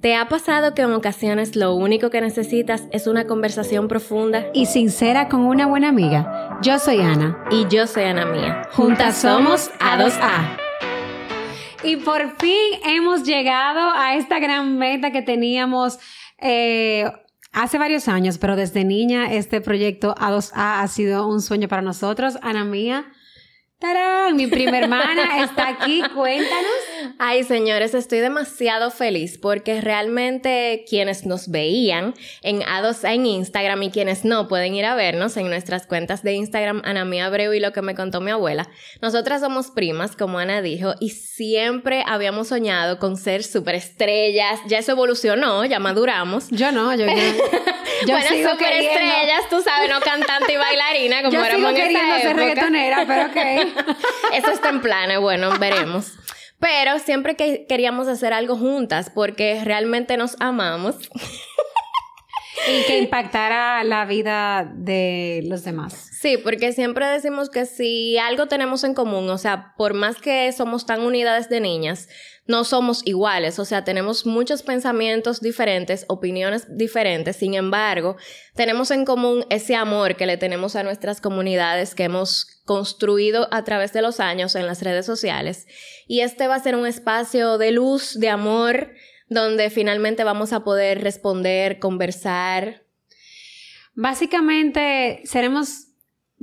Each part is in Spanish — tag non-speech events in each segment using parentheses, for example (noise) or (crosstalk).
¿Te ha pasado que en ocasiones lo único que necesitas es una conversación profunda? Y sincera con una buena amiga. Yo soy Ana. Y yo soy Ana Mía. Juntas somos A2A. Y por fin hemos llegado a esta gran meta que teníamos eh, hace varios años, pero desde niña este proyecto A2A ha sido un sueño para nosotros. Ana Mía, ¡Tarán! Mi prima hermana está aquí, cuéntanos. Ay, señores, estoy demasiado feliz porque realmente quienes nos veían en A2 en Instagram y quienes no pueden ir a vernos en nuestras cuentas de Instagram, Ana Mía Abreu y lo que me contó mi abuela. Nosotras somos primas, como Ana dijo, y siempre habíamos soñado con ser superestrellas. Ya eso evolucionó, ya maduramos. Yo no, yo, yo, (laughs) yo bueno, superestrellas, tú sabes, no cantante y bailarina como yo éramos sigo queriendo ser reggaetonera, pero ok. (laughs) Eso está en planes, bueno, veremos. Pero siempre que queríamos hacer algo juntas porque realmente nos amamos. Y que impactara la vida de los demás. Sí, porque siempre decimos que si algo tenemos en común, o sea, por más que somos tan unidas de niñas, no somos iguales, o sea, tenemos muchos pensamientos diferentes, opiniones diferentes, sin embargo, tenemos en común ese amor que le tenemos a nuestras comunidades que hemos construido a través de los años en las redes sociales. Y este va a ser un espacio de luz, de amor, donde finalmente vamos a poder responder, conversar. Básicamente, seremos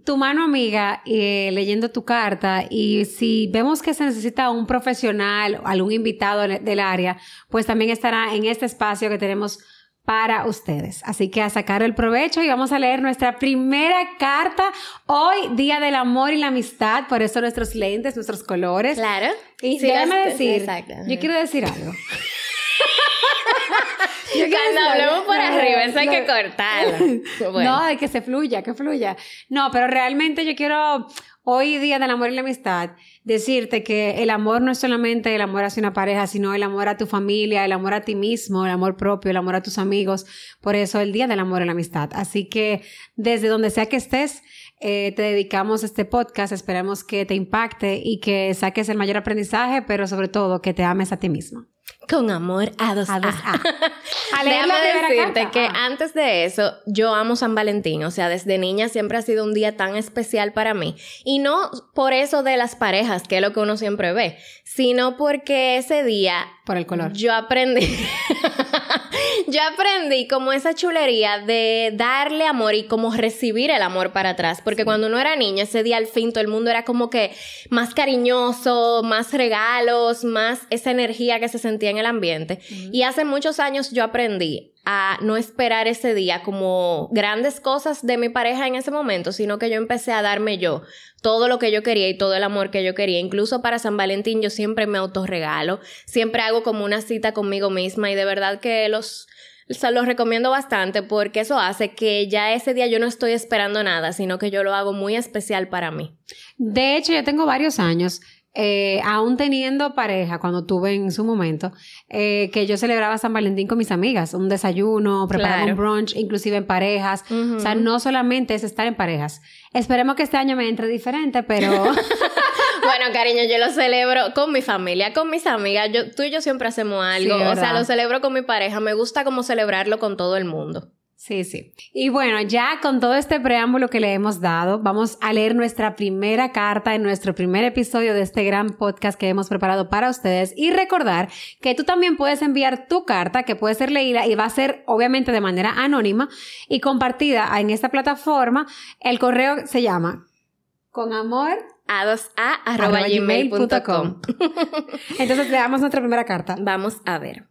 tu mano amiga eh, leyendo tu carta y si vemos que se necesita un profesional, algún invitado del área, pues también estará en este espacio que tenemos para ustedes. Así que a sacar el provecho y vamos a leer nuestra primera carta hoy, Día del Amor y la Amistad, por eso nuestros lentes, nuestros colores. Claro. Y déjame decir, yo quiero decir algo. Cuando hablemos por arriba, eso hay que cortarlo. (laughs) No, de que se fluya, que fluya. No, pero realmente yo quiero, hoy día del amor y la amistad, decirte que el amor no es solamente el amor hacia una pareja, sino el amor a tu familia, el amor a ti mismo, el amor propio, el amor a tus amigos. Por eso el día del amor y la amistad. Así que desde donde sea que estés, eh, te dedicamos este podcast. Esperamos que te impacte y que saques el mayor aprendizaje, pero sobre todo que te ames a ti mismo. Con amor a dos A. a. (laughs) Déjame decirte que antes de eso, yo amo San Valentín. O sea, desde niña siempre ha sido un día tan especial para mí. Y no por eso de las parejas, que es lo que uno siempre ve, sino porque ese día... Por el color. Yo aprendí... (laughs) (laughs) yo aprendí como esa chulería de darle amor y como recibir el amor para atrás. Porque cuando uno era niño, ese día al fin todo el mundo era como que más cariñoso, más regalos, más esa energía que se sentía en el ambiente. Y hace muchos años yo aprendí a no esperar ese día como grandes cosas de mi pareja en ese momento, sino que yo empecé a darme yo todo lo que yo quería y todo el amor que yo quería. Incluso para San Valentín yo siempre me autorregalo, siempre hago como una cita conmigo misma y de verdad que los los recomiendo bastante porque eso hace que ya ese día yo no estoy esperando nada, sino que yo lo hago muy especial para mí. De hecho, yo tengo varios años eh, aún teniendo pareja, cuando tuve en su momento, eh, que yo celebraba San Valentín con mis amigas, un desayuno, preparar un brunch, inclusive en parejas. O sea, no solamente es estar en parejas. Esperemos que este año me entre diferente, pero... (laughs) (laughs) bueno, cariño, yo lo celebro con mi familia, con mis amigas. Yo, tú y yo siempre hacemos algo. o sea, lo celebro con mi pareja. Me gusta como celebrarlo con todo el mundo. Sí, sí. Y bueno, ya con todo este preámbulo que le hemos dado, vamos a leer nuestra primera carta en nuestro primer episodio de este gran podcast que hemos preparado para ustedes y recordar que tú también puedes enviar tu carta que puede ser leída y va a ser obviamente de manera anónima y compartida en esta plataforma. El correo se llama con amor a 2 a gmail.com. Entonces le damos nuestra primera carta. Vamos a ver.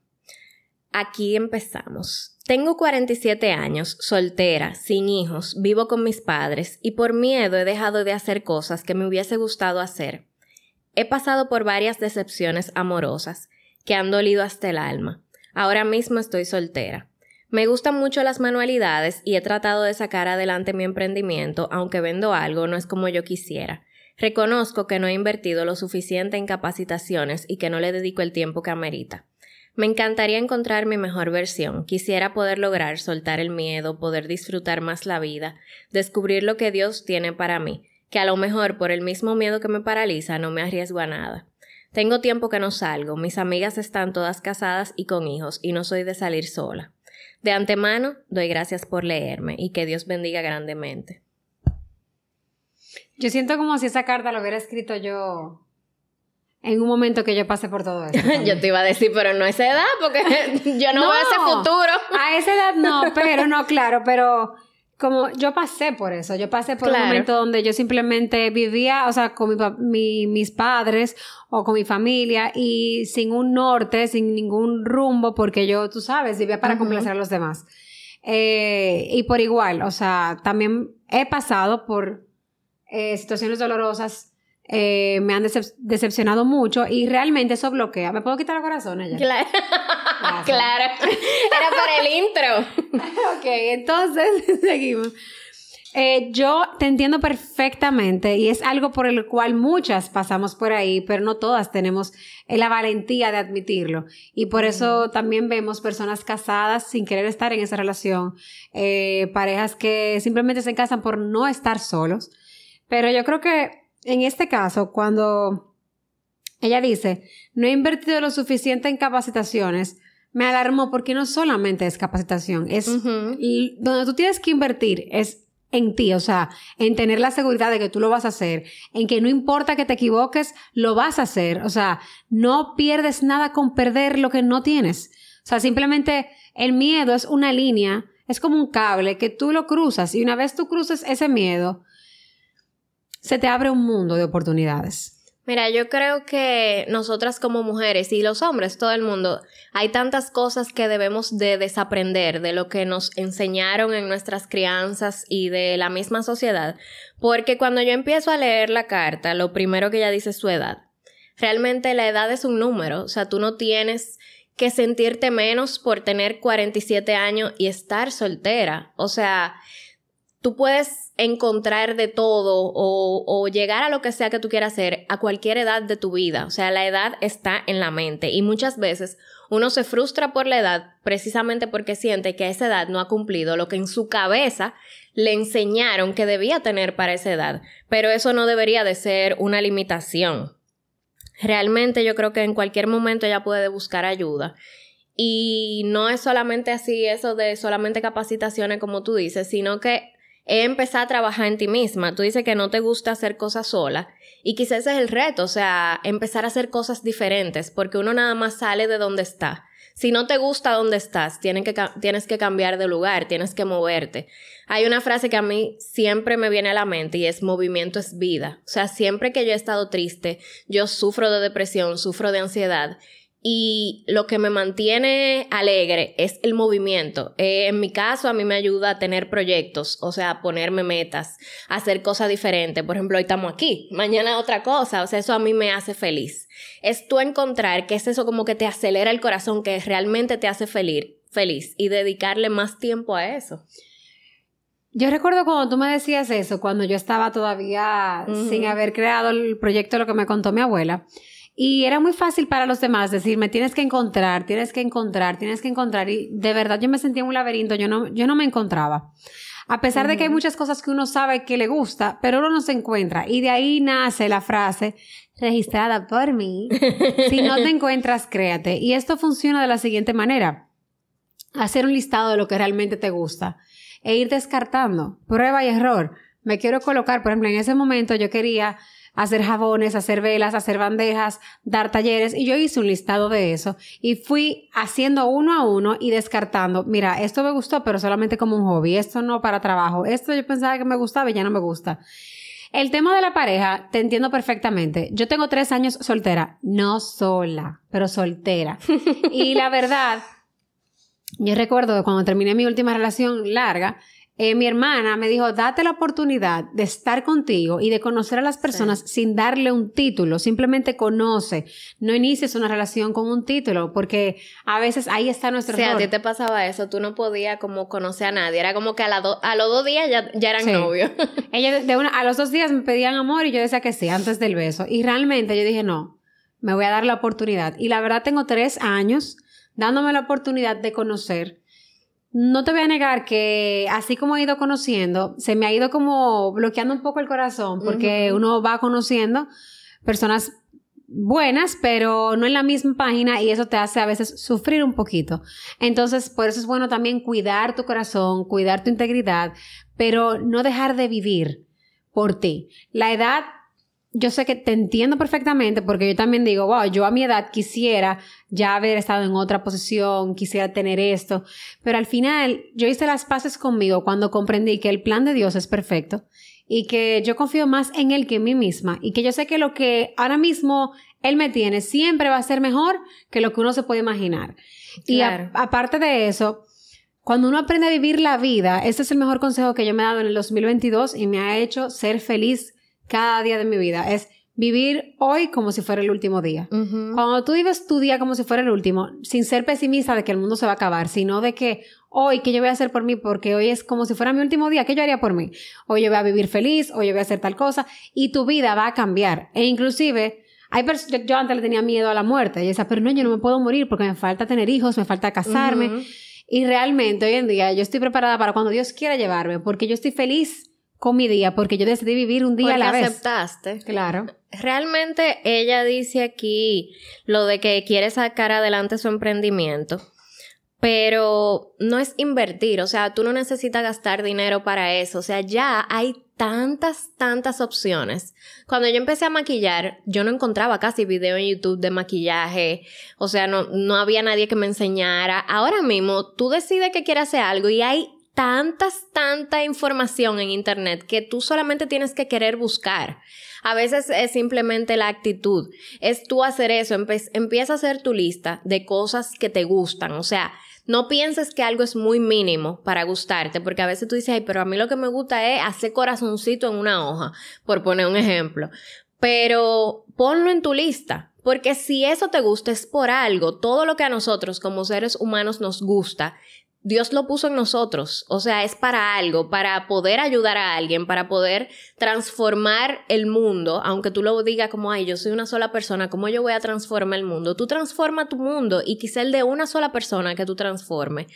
Aquí empezamos. Tengo 47 años, soltera, sin hijos, vivo con mis padres y por miedo he dejado de hacer cosas que me hubiese gustado hacer. He pasado por varias decepciones amorosas que han dolido hasta el alma. Ahora mismo estoy soltera. Me gustan mucho las manualidades y he tratado de sacar adelante mi emprendimiento, aunque vendo algo no es como yo quisiera. Reconozco que no he invertido lo suficiente en capacitaciones y que no le dedico el tiempo que amerita. Me encantaría encontrar mi mejor versión. Quisiera poder lograr soltar el miedo, poder disfrutar más la vida, descubrir lo que Dios tiene para mí, que a lo mejor por el mismo miedo que me paraliza no me arriesgo a nada. Tengo tiempo que no salgo, mis amigas están todas casadas y con hijos y no soy de salir sola. De antemano, doy gracias por leerme y que Dios bendiga grandemente. Yo siento como si esa carta la hubiera escrito yo en un momento que yo pasé por todo eso. (laughs) yo te iba a decir, pero no a esa edad, porque (laughs) yo no, veo ese futuro. a esa edad no, (laughs) pero no, claro, pero como yo pasé por eso, yo pasé por un momento donde yo simplemente vivía, o sea, con mi, mis padres o con mi familia y sin un norte, sin ningún rumbo, porque yo, tú sabes, vivía para complacer a los demás. Eh, y por igual, o sea, también he pasado por eh, situaciones dolorosas eh, me han decepcionado mucho y realmente eso bloquea. ¿Me puedo quitar el corazón ella? Claro. (laughs) claro. Era para el intro. (laughs) ok, entonces (laughs) seguimos. Eh, yo te entiendo perfectamente y es algo por el cual muchas pasamos por ahí, pero no todas tenemos la valentía de admitirlo. Y por eso también vemos personas casadas sin querer estar en esa relación, eh, parejas que simplemente se casan por no estar solos. Pero yo creo que en este caso, cuando ella dice, no he invertido lo suficiente en capacitaciones, me alarmó porque no solamente es capacitación, es donde tú tienes que invertir es en ti, o sea, en tener la seguridad de que tú lo vas a hacer, en que no importa que te equivoques, lo vas a hacer, o sea, no pierdes nada con perder lo que no tienes. O sea, simplemente el miedo es una línea, es como un cable que tú lo cruzas y una vez tú cruces ese miedo, se te abre un mundo de oportunidades. Mira, yo creo que nosotras como mujeres y los hombres, todo el mundo, hay tantas cosas que debemos de desaprender de lo que nos enseñaron en nuestras crianzas y de la misma sociedad, porque cuando yo empiezo a leer la carta, lo primero que ella dice es su edad. Realmente la edad es un número, o sea, tú no tienes que sentirte menos por tener 47 años y estar soltera, o sea, tú puedes encontrar de todo o, llegar a lo que sea que tú quieras hacer a cualquier edad de tu vida. O sea, la edad está en la mente y muchas veces uno se frustra por la edad precisamente porque siente que a esa edad no ha cumplido lo que en su cabeza le enseñaron que debía tener para esa edad. Pero eso no debería de ser una limitación. Realmente yo creo que en cualquier momento ella puede buscar ayuda. Y no es solamente así eso de solamente capacitaciones como tú dices, sino que es empezar a trabajar en ti misma. Tú dices que no te gusta hacer cosas sola y quizás ese es el reto, o sea, empezar a hacer cosas diferentes porque uno nada más sale de donde está. Si no te gusta donde estás, tienes que, tienes que cambiar de lugar, tienes que moverte. Hay una frase que a mí siempre me viene a la mente y es movimiento es vida. O sea, siempre que yo he estado triste, yo sufro de depresión, sufro de ansiedad y lo que me mantiene alegre es el movimiento. Eh, en mi caso, a mí me ayuda a tener proyectos, o sea, a ponerme metas, a hacer cosas diferentes. Por ejemplo, hoy estamos aquí, mañana otra cosa, o sea, eso a mí me hace feliz. Es tú encontrar que es eso como que te acelera el corazón, que realmente te hace feliz, feliz y dedicarle más tiempo a eso. Yo recuerdo cuando tú me decías eso, cuando yo estaba todavía sin haber creado el proyecto, lo que me contó mi abuela. Y era muy fácil para los demás decirme, tienes que encontrar, tienes que encontrar, tienes que encontrar. Y de verdad yo me sentía en un laberinto, yo no, yo no me encontraba. A pesar de que hay muchas cosas que uno sabe que le gusta, pero uno no se encuentra. Y de ahí nace la frase registrada por mí. (laughs) si no te encuentras, créate. Y esto funciona de la siguiente manera. Hacer un listado de lo que realmente te gusta e ir descartando. Prueba y error. Me quiero colocar, por ejemplo, en ese momento yo quería hacer jabones, hacer velas, hacer bandejas, dar talleres y yo hice un listado de eso y fui haciendo uno a uno y descartando, mira, esto me gustó pero solamente como un hobby, esto no para trabajo, esto yo pensaba que me gustaba y ya no me gusta. El tema de la pareja, te entiendo perfectamente. Yo tengo tres años soltera, no sola, pero soltera. (laughs) y la verdad, yo recuerdo que cuando terminé mi última relación larga, eh, mi hermana me dijo, date la oportunidad de estar contigo y de conocer a las personas sin darle un título, simplemente conoce, no inicies una relación con un título, porque a veces ahí está nuestro o sea, a ti te pasaba eso, tú no podías como conocer a nadie, era como que a, la a los dos días ya, ya eran novios. (laughs) Ella de una, a los dos días me pedían amor y yo decía que sí, antes del beso. Y realmente yo dije, no, me voy a dar la oportunidad. Y la verdad tengo tres años dándome la oportunidad de conocer no te voy a negar que así como he ido conociendo, se me ha ido como bloqueando un poco el corazón porque uno va conociendo personas buenas, pero no en la misma página y eso te hace a veces sufrir un poquito. Entonces, por eso es bueno también cuidar tu corazón, cuidar tu integridad, pero no dejar de vivir por ti. La edad yo sé que te entiendo perfectamente porque yo también digo, wow, yo a mi edad quisiera ya haber estado en otra posición, quisiera tener esto, pero al final yo hice las paces conmigo cuando comprendí que el plan de Dios es perfecto y que yo confío más en Él que en mí misma y que yo sé que lo que ahora mismo Él me tiene siempre va a ser mejor que lo que uno se puede imaginar. Y aparte de eso, cuando uno aprende a vivir la vida, este es el mejor consejo que yo me he dado en el 2022 y me ha hecho ser feliz cada día de mi vida. Es vivir hoy como si fuera el último día. Cuando tú vives tu día como si fuera el último, sin ser pesimista de que el mundo se va a acabar, sino de que hoy, ¿qué yo voy a hacer por mí? Porque hoy es como si fuera mi último día, ¿qué yo haría por mí? Hoy yo voy a vivir feliz, hoy yo voy a hacer tal cosa, y tu vida va a cambiar. E inclusive, hay yo, yo, antes le tenía miedo a la muerte, y decía, pero no, yo no me puedo morir porque me falta tener hijos, me falta casarme. Y realmente hoy en día yo estoy preparada para cuando Dios quiera llevarme, porque yo estoy feliz con mi día porque yo decidí vivir un día a la vez. aceptaste. Claro. Realmente ella dice aquí lo de que quiere sacar adelante su emprendimiento, pero no es invertir, o sea, tú no necesitas gastar dinero para eso, o sea, ya hay tantas, tantas opciones. Cuando yo empecé a maquillar, yo no encontraba casi video en YouTube de maquillaje, o sea, no, no había nadie que me enseñara. Ahora mismo, tú decides que quieres hacer algo y hay tantas, tanta información en Internet que tú solamente tienes que querer buscar. A veces es simplemente la actitud. Es tú hacer eso, empieza a hacer tu lista de cosas que te gustan. O sea, no pienses que algo es muy mínimo para gustarte, porque a veces tú dices, ay, pero a mí lo que me gusta es hacer corazoncito en una hoja, por poner un ejemplo. Pero ponlo en tu lista. Porque si eso te gusta es por algo, todo lo que a nosotros como seres humanos nos gusta, Dios lo puso en nosotros, o sea, es para algo, para poder ayudar a alguien, para poder transformar el mundo, aunque tú lo digas como, ay, yo soy una sola persona, ¿cómo yo voy a transformar el mundo? Tú transforma tu mundo y quizá el de una sola persona que tú transforme,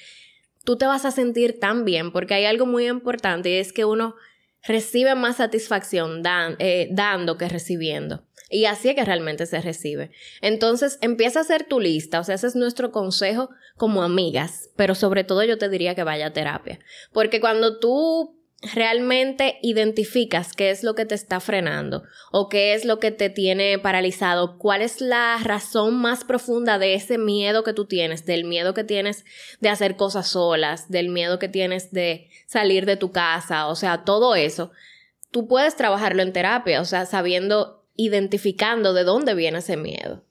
tú te vas a sentir tan bien, porque hay algo muy importante y es que uno recibe más satisfacción eh, dando que recibiendo. Y así es que realmente se recibe. Entonces, empieza a hacer tu lista. O sea, ese es nuestro consejo como amigas. Pero sobre todo yo te diría que vaya a terapia. Porque cuando tú realmente identificas qué es lo que te está frenando o qué es lo que te tiene paralizado, cuál es la razón más profunda de ese miedo que tú tienes, del miedo que tienes de hacer cosas solas, del miedo que tienes de salir de tu casa, o sea, todo eso, tú puedes trabajarlo en terapia, o sea, sabiendo identificando de dónde viene ese miedo.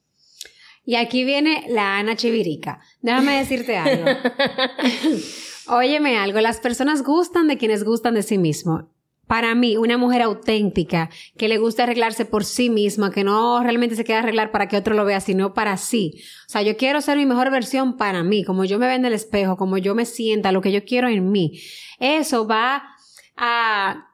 Y aquí viene la Ana Chivirica. Déjame decirte algo. (laughs) Óyeme algo, las personas gustan de quienes gustan de sí mismo. Para mí, una mujer auténtica, que le gusta arreglarse por sí misma, que no realmente se queda arreglar para que otro lo vea, sino para sí. O sea, yo quiero ser mi mejor versión para mí, como yo me veo en el espejo, como yo me sienta, lo que yo quiero en mí. Eso va a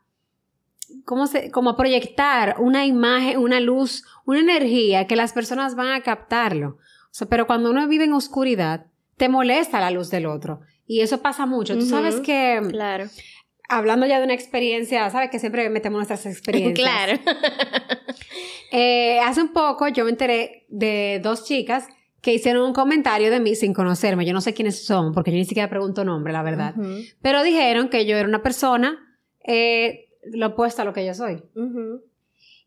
¿cómo se, como proyectar una imagen, una luz, una energía que las personas van a captarlo. O sea, pero cuando uno vive en oscuridad, te molesta la luz del otro. Y eso pasa mucho. Tú sabes que... Claro. Hablando ya de una experiencia, sabes que siempre metemos nuestras experiencias. claro. (laughs) eh, hace un poco yo me enteré de dos chicas que hicieron un comentario de mí sin conocerme. Yo no sé quiénes son, porque yo ni siquiera pregunto nombre, la verdad. Pero dijeron que yo era una persona eh, lo opuesto a lo que yo soy.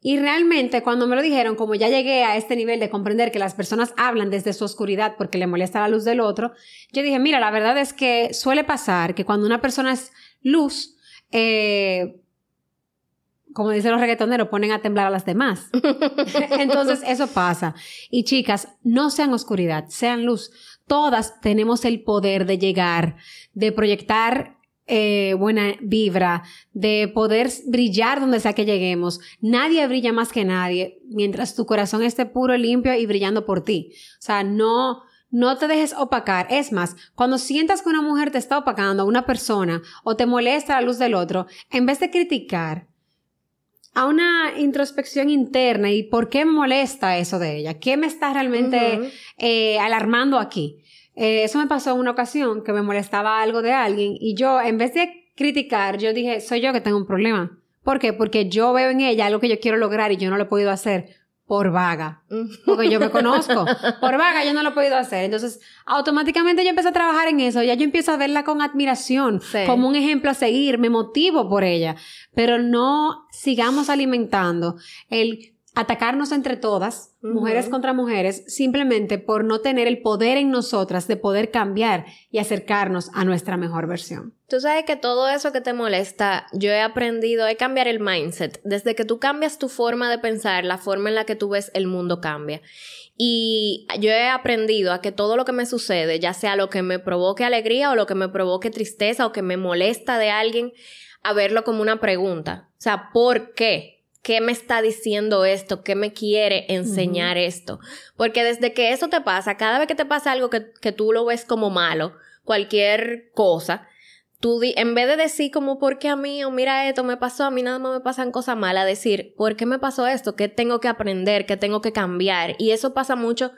Y realmente cuando me lo dijeron, como ya llegué a este nivel de comprender que las personas hablan desde su oscuridad porque le molesta la luz del otro, yo dije, mira, la verdad es que suele pasar que cuando una persona es luz, eh, como dicen los reggaetoneros, ponen a temblar a las demás. (laughs) Entonces, eso pasa. Y chicas, no sean oscuridad, sean luz. Todas tenemos el poder de llegar, de proyectar eh, buena vibra, de poder brillar donde sea que lleguemos. Nadie brilla más que nadie mientras tu corazón esté puro, limpio y brillando por ti. O sea, no, no te dejes opacar. Es más, cuando sientas que una mujer te está opacando, una persona, o te molesta la luz del otro, en vez de criticar, a una introspección interna y por qué molesta eso de ella, qué me está realmente eh, alarmando aquí. Eh, eso me pasó en una ocasión que me molestaba algo de alguien y yo, en vez de criticar, yo dije, soy yo que tengo un problema. ¿Por qué? Porque yo veo en ella algo que yo quiero lograr y yo no lo he podido hacer por vaga, porque yo me (laughs) conozco. Por vaga yo no lo he podido hacer. Entonces, automáticamente yo empecé a trabajar en eso. Ya yo empiezo a verla con admiración, como un ejemplo a seguir. Me motivo por ella. Pero no sigamos alimentando el atacarnos entre todas, mujeres contra mujeres, simplemente por no tener el poder en nosotras de poder cambiar y acercarnos a nuestra mejor versión. Tú sabes que todo eso que te molesta, yo he aprendido a cambiar el mindset. Desde que tú cambias tu forma de pensar, la forma en la que tú ves el mundo cambia. Y yo he aprendido a que todo lo que me sucede, ya sea lo que me provoque alegría o lo que me provoque tristeza o que me molesta de alguien, a verlo como una pregunta. O sea, ¿por qué? ¿Qué me está diciendo esto? ¿Qué me quiere enseñar esto? Porque desde que eso te pasa, cada vez que te pasa algo que, que tú lo ves como malo, cualquier cosa, tú en vez de decir como, ¿por qué a mí? O mira esto me pasó, a mí nada más me pasan cosas malas, decir, ¿por qué me pasó esto? ¿Qué tengo que aprender? ¿Qué tengo que cambiar? Y eso pasa mucho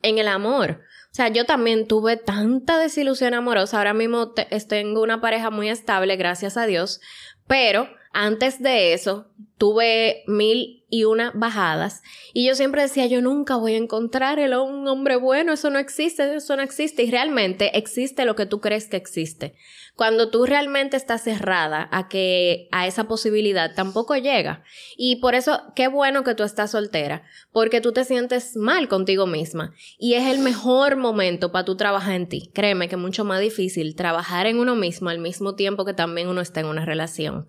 en el amor. O sea, yo también tuve tanta desilusión amorosa. Ahora mismo tengo una pareja muy estable, gracias a Dios. Pero antes de eso, tuve mil y una bajadas. Y yo siempre decía, yo nunca voy a encontrar el, un hombre bueno, eso no existe, eso no existe. Y realmente existe lo que tú crees que existe. Cuando tú realmente estás cerrada a que a esa posibilidad tampoco llega. Y por eso, qué bueno que tú estás soltera, porque tú te sientes mal contigo misma. Y es el mejor momento para tú trabajar en ti. Créeme que es mucho más difícil trabajar en uno mismo al mismo tiempo que también uno está en una relación.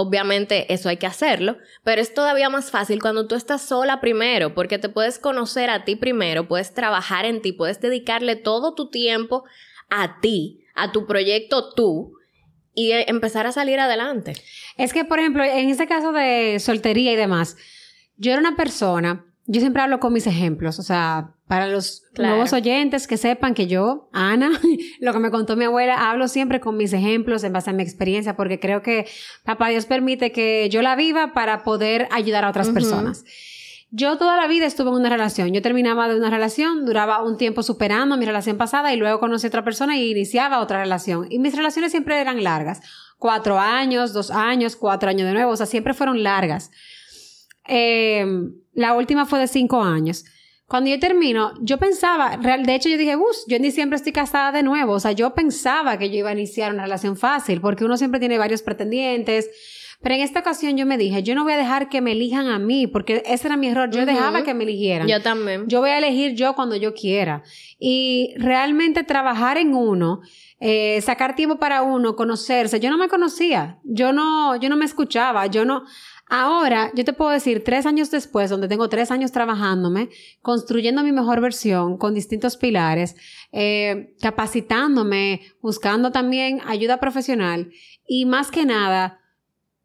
Obviamente eso hay que hacerlo, pero es todavía más fácil cuando tú estás sola primero, porque te puedes conocer a ti primero, puedes trabajar en ti, puedes dedicarle todo tu tiempo a ti, a tu proyecto tú y empezar a salir adelante. Es que, por ejemplo, en este caso de soltería y demás, yo era una persona, yo siempre hablo con mis ejemplos, o sea, para los nuevos oyentes que sepan que yo, Ana, (laughs) lo que me contó mi abuela, hablo siempre con mis ejemplos en base a mi experiencia, porque creo que Papá Dios permite que yo la viva para poder ayudar a otras personas. Yo toda la vida estuve en una relación. Yo terminaba de una relación, duraba un tiempo superando mi relación pasada y luego conocí a otra persona y iniciaba otra relación. Y mis relaciones siempre eran largas. Cuatro años, dos años, cuatro años de nuevo. O sea, siempre fueron largas. Eh, la última fue de cinco años. Cuando yo termino, yo pensaba, real, de hecho yo dije, bus, yo en diciembre estoy casada de nuevo. O sea, yo pensaba que yo iba a iniciar una relación fácil, porque uno siempre tiene varios pretendientes. Pero en esta ocasión yo me dije, yo no voy a dejar que me elijan a mí, porque ese era mi error. Yo dejaba que me eligieran. Yo también. Yo voy a elegir yo cuando yo quiera. Y realmente trabajar en uno, eh, sacar tiempo para uno, conocerse. Yo no me conocía. Yo no, yo no me escuchaba. Yo no, Ahora, yo te puedo decir, tres años después, donde tengo tres años trabajándome, construyendo mi mejor versión con distintos pilares, eh, capacitándome, buscando también ayuda profesional. Y más que nada,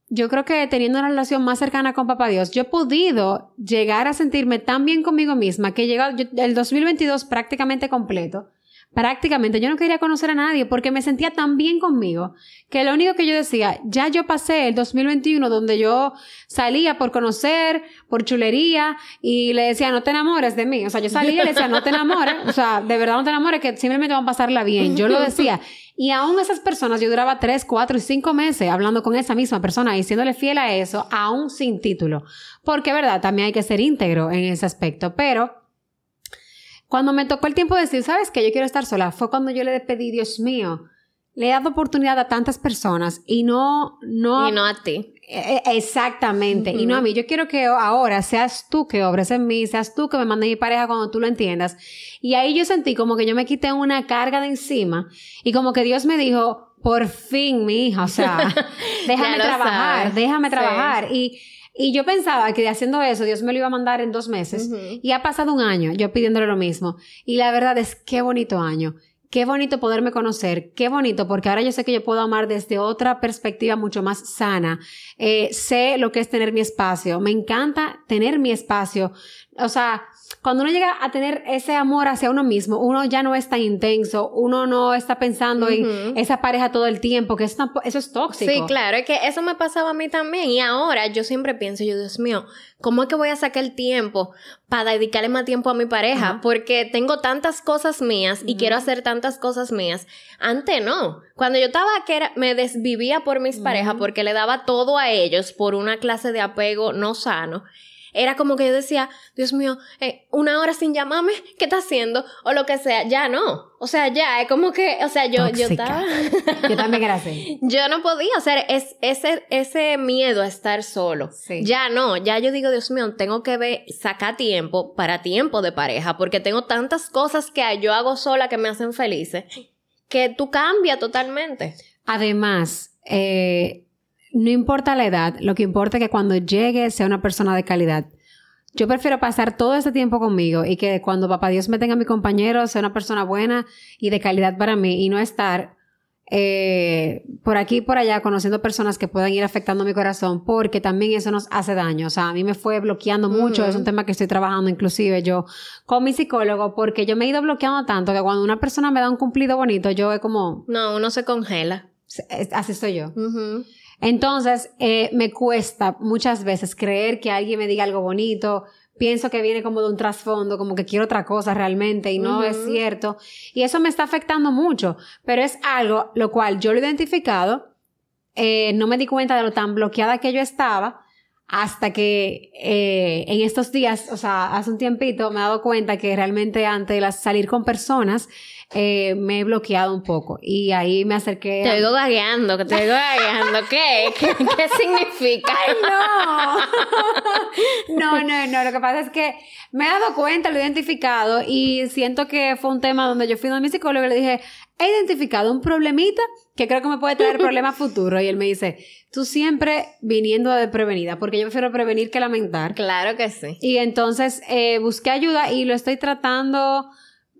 yo creo que teniendo una relación más cercana con Papá Dios, yo he podido llegar a sentirme tan bien conmigo misma que he llegado el 2022 prácticamente completo prácticamente yo no quería conocer a nadie porque me sentía tan bien conmigo que lo único que yo decía, ya yo pasé el 2021 donde yo salía por conocer, por chulería y le decía, no te enamores de mí. O sea, yo salía y le decía, no te enamores. O sea, de verdad no te enamores, que simplemente van a pasarla bien. Yo lo decía. Y aún esas personas, yo duraba tres, cuatro y cinco meses hablando con esa misma persona y siéndole fiel a eso, aún sin título. Porque, verdad, también hay que ser íntegro en ese aspecto. Pero cuando me tocó el tiempo de decir, ¿sabes qué? Yo quiero estar sola, fue cuando yo le pedí, Dios mío, le he dado oportunidad a tantas personas y no, no. Y no a ti. E, e, exactamente. Y no a mí. Yo quiero que ahora seas tú que obres en mí, seas tú que me mandes mi pareja cuando tú lo entiendas. Y ahí yo sentí como que yo me quité una carga de encima y como que Dios me dijo, por fin, mi hija, o sea, (laughs) déjame trabajar, déjame trabajar. Y y yo pensaba que haciendo eso Dios me lo iba a mandar en dos meses. Y ha pasado un año yo pidiéndole lo mismo. Y la verdad es qué bonito año. Qué bonito poderme conocer, qué bonito, porque ahora yo sé que yo puedo amar desde otra perspectiva mucho más sana. Eh, sé lo que es tener mi espacio. Me encanta tener mi espacio. O sea, cuando uno llega a tener ese amor hacia uno mismo, uno ya no es tan intenso, uno no está pensando en esa pareja todo el tiempo, que eso, eso es tóxico. Sí, claro, es que eso me pasaba a mí también. Y ahora yo siempre pienso, yo, Dios mío, ¿cómo es que voy a sacar el tiempo para dedicarle más tiempo a mi pareja? Porque tengo tantas cosas mías y quiero hacer tantas cosas mías. Antes no. Cuando yo estaba que era, me desvivía por mis parejas porque le daba todo a ellos por una clase de apego no sano era como que yo decía, Dios mío, eh, una hora sin llamarme, ¿qué está haciendo? O lo que sea, ya no. O sea, ya, es como que, o sea, yo, yo estaba... (laughs) yo también era así. (laughs) Yo no podía, o sea, es, ese, ese miedo a estar solo. Ya no, ya yo digo, Dios mío, tengo que ver, sacar tiempo para tiempo de pareja, porque tengo tantas cosas que yo hago sola que me hacen felices, que tú cambias totalmente. Además, eh, no importa la edad, lo que importa es que cuando llegue sea una persona de calidad. Yo prefiero pasar todo ese tiempo conmigo y que cuando papá Dios me tenga a mi compañero sea una persona buena y de calidad para mí y no estar eh, por aquí y por allá conociendo personas que puedan ir afectando mi corazón porque también eso nos hace daño. O sea, a mí me fue bloqueando mucho. Es un tema que estoy trabajando inclusive yo con mi psicólogo porque yo me he ido bloqueando tanto que cuando una persona me da un cumplido bonito yo es como... No, uno se congela. Así soy yo. Entonces, eh, me cuesta muchas veces creer que alguien me diga algo bonito. Pienso que viene como de un trasfondo, como que quiero otra cosa realmente y no es cierto. Y eso me está afectando mucho, pero es algo lo cual yo lo he identificado, eh, no me di cuenta de lo tan bloqueada que yo estaba hasta que eh, en estos días, o sea, hace un tiempito me he dado cuenta que realmente antes de salir con personas, eh, me he bloqueado un poco y ahí me acerqué. Te oigo gagueando, que te oigo gagueando. ¿Qué? (laughs) ¿Qué, ¿Qué, significa? Ay, no. (laughs) no, no, no. Lo que pasa es que me he dado cuenta, lo he identificado y siento que fue un tema donde yo fui a mi psicólogo y le dije, he identificado un problemita que creo que me puede traer problemas futuros. Y él me dice, tú siempre viniendo de prevenida, porque yo prefiero prevenir que lamentar. Claro que sí. Y entonces eh, busqué ayuda y lo estoy tratando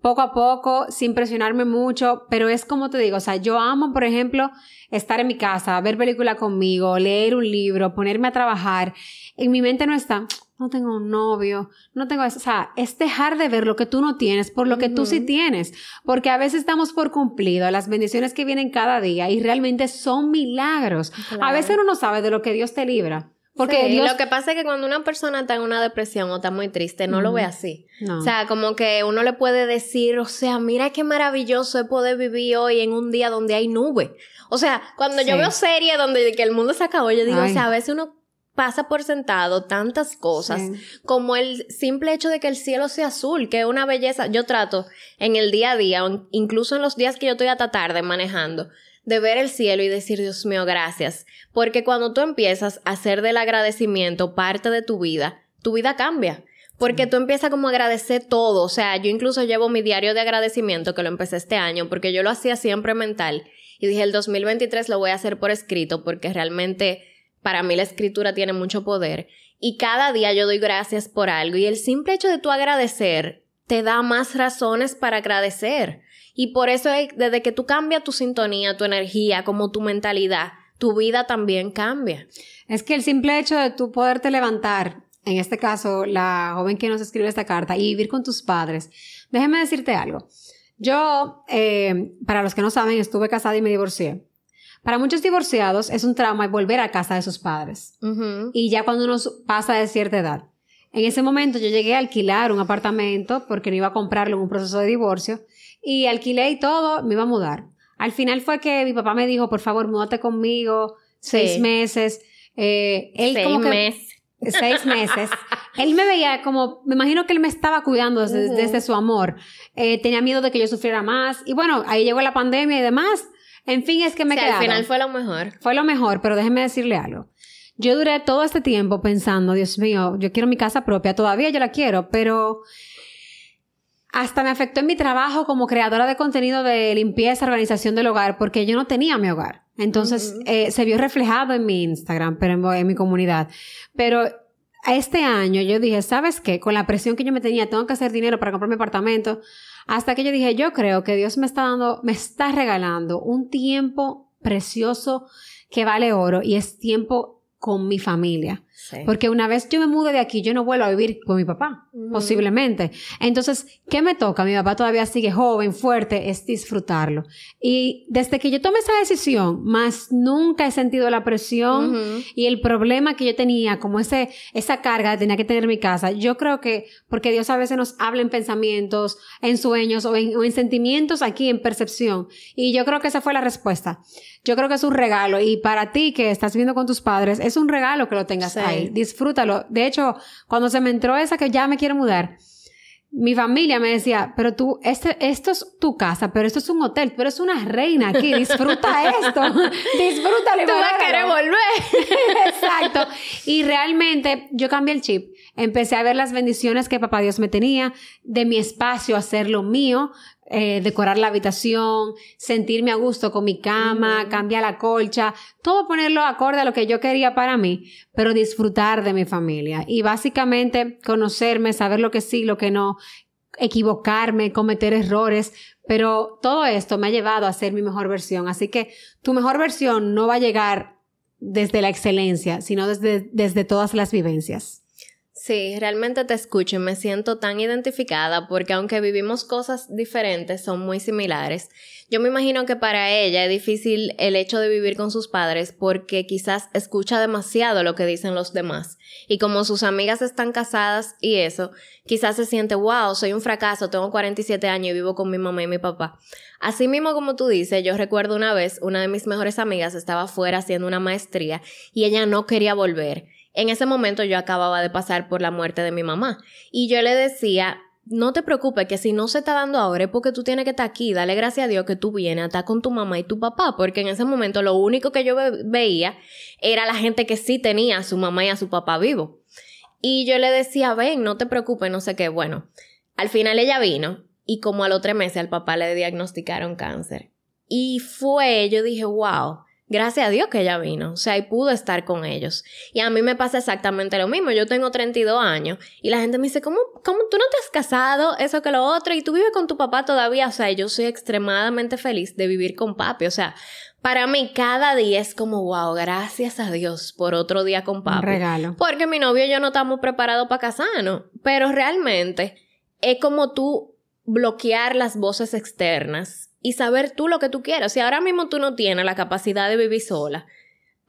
poco a poco, sin presionarme mucho, pero es como te digo, o sea, yo amo, por ejemplo, estar en mi casa, ver película conmigo, leer un libro, ponerme a trabajar. En mi mente no está, no tengo un novio, no tengo eso. O sea, es dejar de ver lo que tú no tienes por lo que tú sí tienes. Porque a veces estamos por cumplido las bendiciones que vienen cada día y realmente son milagros. A veces uno no sabe de lo que Dios te libra. Porque lo que pasa es que cuando una persona está en una depresión o está muy triste, no lo ve así. O sea, como que uno le puede decir, o sea, mira qué maravilloso es poder vivir hoy en un día donde hay nube. O sea, cuando yo veo series donde que el mundo se acabó, yo digo, o sea, a veces uno pasa por sentado tantas cosas como el simple hecho de que el cielo sea azul, que es una belleza. Yo trato en el día a día, incluso en los días que yo estoy hasta tarde manejando, de ver el cielo y decir, Dios mío, gracias. Porque cuando tú empiezas a hacer del agradecimiento parte de tu vida, tu vida cambia. Porque tú empiezas como a agradecer todo. O sea, yo incluso llevo mi diario de agradecimiento que lo empecé este año porque yo lo hacía siempre mental. Y dije, el 2023 lo voy a hacer por escrito porque realmente para mí la escritura tiene mucho poder. Y cada día yo doy gracias por algo. Y el simple hecho de tú agradecer te da más razones para agradecer. Y por eso desde que tú cambias tu sintonía, tu energía, como tu mentalidad, tu vida también cambia. Es que el simple hecho de tú poderte levantar, en este caso la joven que nos escribe esta carta, y vivir con tus padres, déjeme decirte algo. Yo, eh, para los que no saben, estuve casada y me divorcié. Para muchos divorciados es un trauma volver a casa de sus padres. Y ya cuando uno pasa de cierta edad. En ese momento yo llegué a alquilar un apartamento porque no iba a comprarlo en un proceso de divorcio y alquilé y todo, me iba a mudar. Al final fue que mi papá me dijo, por favor, múdate conmigo, seis meses. Eh, él seis meses. Seis meses. él me veía como, me imagino que él me estaba cuidando desde, su amor. Eh, tenía miedo de que yo sufriera más. Y bueno, ahí llegó la pandemia y demás. En fin, es que me sí, Al final fue lo mejor. Fue lo mejor, pero déjeme decirle algo. Yo duré todo este tiempo pensando, Dios mío, yo quiero mi casa propia. Todavía yo la quiero, pero hasta me afectó en mi trabajo como creadora de contenido de limpieza, organización del hogar, porque yo no tenía mi hogar. Entonces, eh, se vio reflejado en mi Instagram, pero en, mi comunidad. Pero este año yo dije, ¿sabes qué? Con la presión que yo me tenía, tengo que hacer dinero para comprar mi apartamento. Hasta que yo dije, yo creo que Dios me está dando, me está regalando un tiempo precioso que vale oro y es tiempo con mi familia. Porque una vez yo me mude de aquí, yo no vuelvo a vivir con mi papá, posiblemente. Entonces, ¿qué me toca? Mi papá todavía sigue joven, fuerte, es disfrutarlo. Y desde que yo tomé esa decisión, más nunca he sentido la presión y el problema que yo tenía, como ese, esa carga que tenía que tener en mi casa. Yo creo que, porque Dios a veces nos habla en pensamientos, en sueños o en, o en sentimientos aquí, en percepción. Y yo creo que esa fue la respuesta. Yo creo que es un regalo y para ti que estás viviendo con tus padres, es es un regalo que lo tengas ahí. Disfrútalo. De hecho, cuando se me entró esa que ya me quiero mudar, mi familia me decía, pero tú, este, esto es tu casa, pero esto es un hotel, pero es una reina aquí, disfruta (laughs) esto, disfrútalo. Tú vas a querer volver. (laughs) Exacto. Y realmente yo cambié el chip. Empecé a ver las bendiciones que papá Dios me tenía, de mi espacio, hacer lo mío, eh, decorar la habitación, sentirme a gusto con mi cama, cambiar la colcha, todo ponerlo acorde a lo que yo quería para mí, pero disfrutar de mi familia y básicamente conocerme, saber lo que sí, lo que no, equivocarme, cometer errores, pero todo esto me ha llevado a ser mi mejor versión. Así que tu mejor versión no va a llegar desde la excelencia, sino desde, desde todas las vivencias. Sí, realmente te escucho y me siento tan identificada porque aunque vivimos cosas diferentes, son muy similares. Yo me imagino que para ella es difícil el hecho de vivir con sus padres porque quizás escucha demasiado lo que dicen los demás. Y como sus amigas están casadas y eso, quizás se siente, wow, soy un fracaso, tengo 47 años y vivo con mi mamá y mi papá. Así mismo como tú dices, yo recuerdo una vez, una de mis mejores amigas estaba fuera haciendo una maestría y ella no quería volver. En ese momento yo acababa de pasar por la muerte de mi mamá y yo le decía, no te preocupes que si no se está dando ahora es porque tú tienes que estar aquí, dale gracias a Dios que tú vienes a estar con tu mamá y tu papá, porque en ese momento lo único que yo veía era la gente que sí tenía a su mamá y a su papá vivo. Y yo le decía, ven, no te preocupes, no sé qué. Bueno, al final ella vino y como a los tres meses al papá le diagnosticaron cáncer. Y fue, yo dije, wow, Gracias a Dios que ella vino, o sea, y pudo estar con ellos. Y a mí me pasa exactamente lo mismo. Yo tengo 32 años y la gente me dice, ¿cómo, cómo tú no te has casado? Eso que lo otro, y tú vives con tu papá todavía. O sea, yo soy extremadamente feliz de vivir con papi. O sea, para mí cada día es como, wow, gracias a Dios por otro día con papi. regalo. Porque mi novio y yo no estamos preparados para casarnos. Pero realmente es como tú bloquear las voces externas y saber tú lo que tú quieres. Si ahora mismo tú no tienes la capacidad de vivir sola,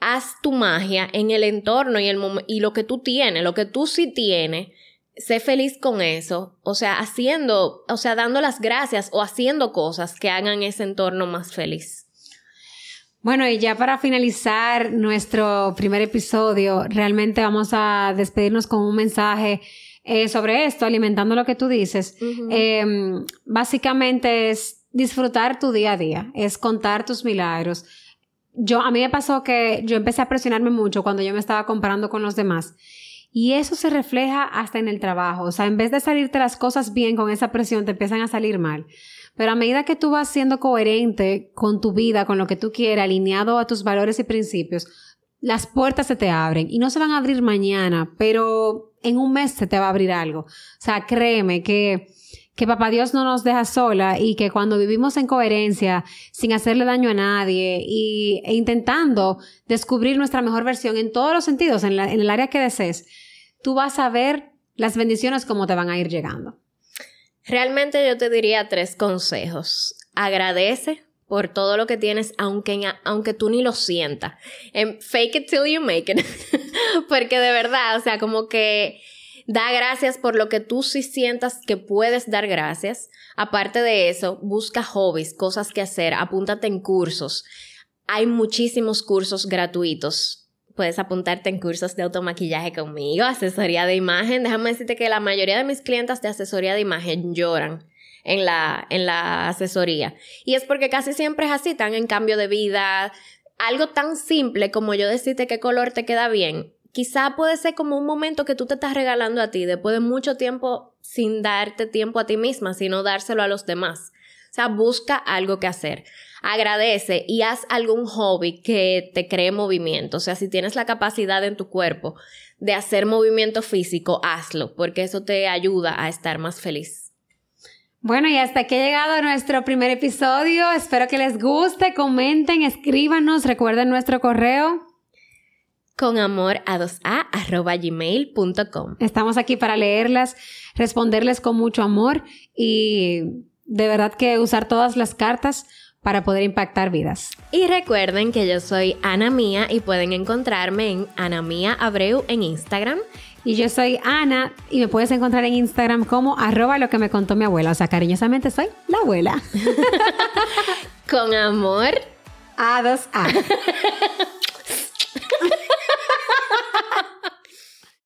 haz tu magia en el entorno y, el y lo que tú tienes, lo que tú sí tienes, sé feliz con eso. O sea, haciendo, o sea, dando las gracias o haciendo cosas que hagan ese entorno más feliz. Bueno, y ya para finalizar nuestro primer episodio, realmente vamos a despedirnos con un mensaje eh, sobre esto, alimentando lo que tú dices. Em, básicamente es disfrutar tu día a día, es contar tus milagros. Yo, a mí me pasó que yo empecé a presionarme mucho cuando yo me estaba comparando con los demás. Y eso se refleja hasta en el trabajo. O sea, en vez de salirte las cosas bien con esa presión, te empiezan a salir mal. Pero a medida que tú vas siendo coherente con tu vida, con lo que tú quieres, alineado a tus valores y principios, las puertas se te abren y no se van a abrir mañana, pero en un mes se te va a abrir algo. O sea, créeme que que papá Dios no nos deja sola y que cuando vivimos en coherencia, sin hacerle daño a nadie y, e intentando descubrir nuestra mejor versión en todos los sentidos, en, el área que desees, tú vas a ver las bendiciones como te van a ir llegando. Realmente yo te diría tres consejos. Agradece por todo lo que tienes, aunque, aunque tú ni lo sientas. Fake it till you make it. (laughs) Porque de verdad, o sea, como que Da gracias por lo que tú sí sientas que puedes dar gracias. Aparte de eso, busca hobbies, cosas que hacer, apúntate en cursos. Hay muchísimos cursos gratuitos. Puedes apuntarte en cursos de automaquillaje conmigo, asesoría de imagen. Déjame decirte que la mayoría de mis clientes de asesoría de imagen lloran en la, en la asesoría. Y es porque casi siempre es así, están en cambio de vida. Algo tan simple como yo decirte qué color te queda bien quizá puede ser como un momento que tú te estás regalando a ti después de mucho tiempo sin darte tiempo a ti misma, sino dárselo a los demás. O sea, busca algo que hacer. Agradece y haz algún hobby que te cree movimiento. O sea, si tienes la capacidad en tu cuerpo de hacer movimiento físico, hazlo, porque eso te ayuda a estar más feliz. Bueno, y hasta aquí ha llegado nuestro primer episodio. Espero que les guste, comenten, escríbanos, recuerden nuestro correo con amor a 2a arroba gmail.com. Estamos aquí para leerlas, responderles con mucho amor y de verdad que usar todas las cartas para poder impactar vidas. Y recuerden que yo soy Ana Mía y pueden encontrarme en Ana Mía Abreu en Instagram. Y yo soy Ana y me puedes encontrar en Instagram como arroba lo que me contó mi abuela. O sea, cariñosamente soy la abuela. (laughs) Con amor a 2A. (laughs)